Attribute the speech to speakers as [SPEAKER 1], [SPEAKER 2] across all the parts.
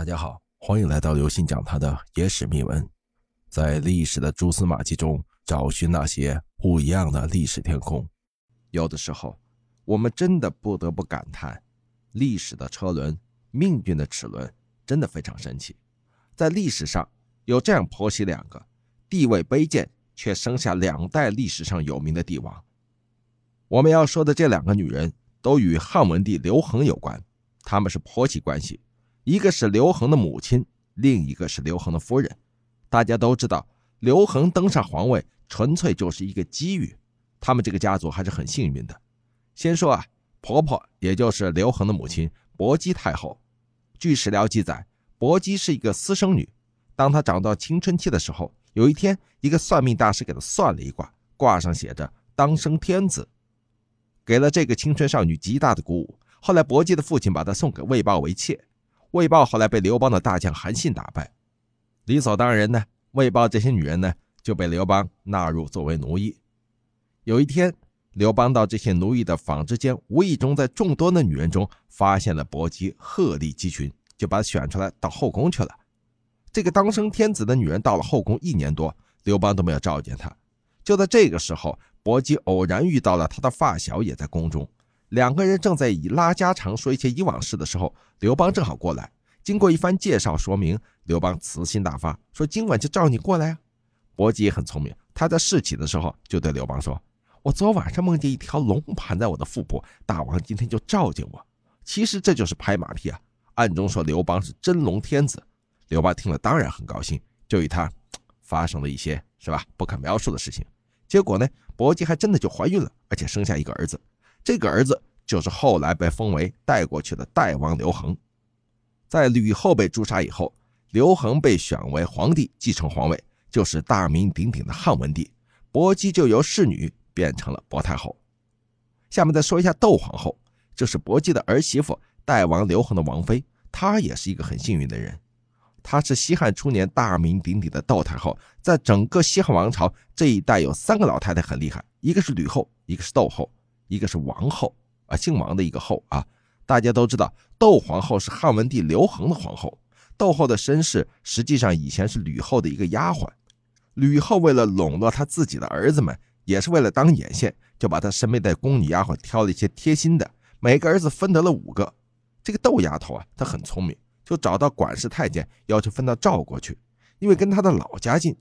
[SPEAKER 1] 大家好，欢迎来到刘信讲他的野史秘闻，在历史的蛛丝马迹中找寻那些不一样的历史天空。有的时候，我们真的不得不感叹，历史的车轮，命运的齿轮，真的非常神奇。在历史上有这样婆媳两个，地位卑贱，却生下两代历史上有名的帝王。我们要说的这两个女人，都与汉文帝刘恒有关，他们是婆媳关系。一个是刘恒的母亲，另一个是刘恒的夫人。大家都知道，刘恒登上皇位纯粹就是一个机遇。他们这个家族还是很幸运的。先说啊，婆婆也就是刘恒的母亲薄姬太后。据史料记载，薄姬是一个私生女。当她长到青春期的时候，有一天，一个算命大师给她算了一卦，卦上写着“当生天子”，给了这个青春少女极大的鼓舞。后来，薄姬的父亲把她送给魏豹为妾。魏豹后来被刘邦的大将韩信打败，理所当然呢，魏豹这些女人呢就被刘邦纳入作为奴役。有一天，刘邦到这些奴役的纺织间，无意中在众多的女人中发现了薄姬，鹤立鸡群，就把她选出来到后宫去了。这个当生天子的女人到了后宫一年多，刘邦都没有召见她。就在这个时候，薄姬偶然遇到了他的发小，也在宫中。两个人正在以拉家常说一些以往事的时候，刘邦正好过来。经过一番介绍说明，刘邦慈心大发，说今晚就召你过来啊。伯姬也很聪明，他在侍寝的时候就对刘邦说：“我昨晚上梦见一条龙盘在我的腹部，大王今天就召见我。”其实这就是拍马屁啊，暗中说刘邦是真龙天子。刘邦听了当然很高兴，就与他发生了一些是吧不可描述的事情。结果呢，伯姬还真的就怀孕了，而且生下一个儿子。这个儿子就是后来被封为代过去的代王刘恒。在吕后被诛杀以后，刘恒被选为皇帝，继承皇位，就是大名鼎鼎的汉文帝。薄姬就由侍女变成了薄太后。下面再说一下窦皇后，就是薄姬的儿媳妇，代王刘恒的王妃。她也是一个很幸运的人。她是西汉初年大名鼎鼎的窦太后。在整个西汉王朝这一代，有三个老太太很厉害，一个是吕后，一个是窦后。一个是王后啊，姓王的一个后啊，大家都知道，窦皇后是汉文帝刘恒的皇后。窦后的身世实际上以前是吕后的一个丫鬟。吕后为了笼络她自己的儿子们，也是为了当眼线，就把她身边的宫女丫鬟挑了一些贴心的，每个儿子分得了五个。这个窦丫头啊，她很聪明，就找到管事太监，要求分到赵国去，因为跟她的老家近。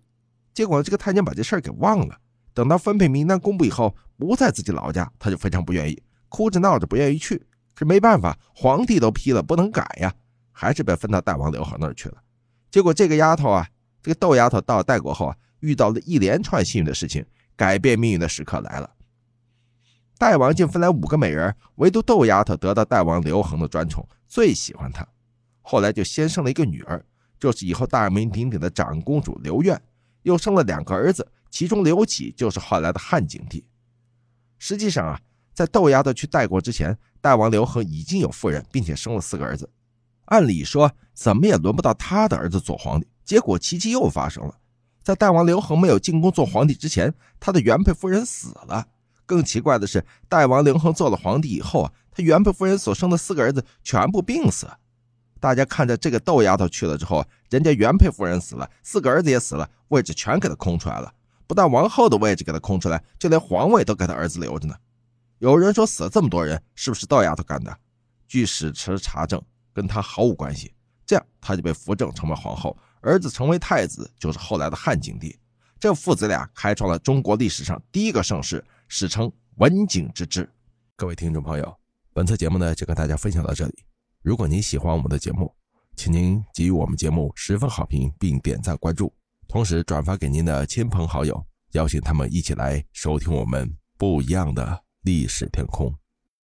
[SPEAKER 1] 结果这个太监把这事儿给忘了。等到分配名单公布以后，不在自己老家，他就非常不愿意，哭着闹着不愿意去。可没办法，皇帝都批了，不能改呀，还是被分到代王刘恒那儿去了。结果这个丫头啊，这个窦丫头到代国后啊，遇到了一连串幸运的事情，改变命运的时刻来了。代王竟分来五个美人，唯独窦丫头得到代王刘恒的专宠，最喜欢她。后来就先生了一个女儿，就是以后大名鼎鼎的长公主刘苑，又生了两个儿子。其中刘启就是后来的汉景帝。实际上啊，在窦丫头去代国之前，代王刘恒已经有夫人，并且生了四个儿子。按理说，怎么也轮不到他的儿子做皇帝。结果奇迹又发生了，在代王刘恒没有进宫做皇帝之前，他的原配夫人死了。更奇怪的是，代王刘恒做了皇帝以后啊，他原配夫人所生的四个儿子全部病死。大家看着这个窦丫头去了之后，人家原配夫人死了，四个儿子也死了，位置全给他空出来了。不但王后的位置给他空出来，就连皇位都给他儿子留着呢。有人说死了这么多人，是不是窦丫头干的？据史实查证，跟他毫无关系。这样他就被扶正成为皇后，儿子成为太子，就是后来的汉景帝。这父子俩开创了中国历史上第一个盛世，史称文景之治。各位听众朋友，本次节目呢就跟大家分享到这里。如果您喜欢我们的节目，请您给予我们节目十分好评，并点赞关注。同时转发给您的亲朋好友，邀请他们一起来收听我们不一样的历史天空。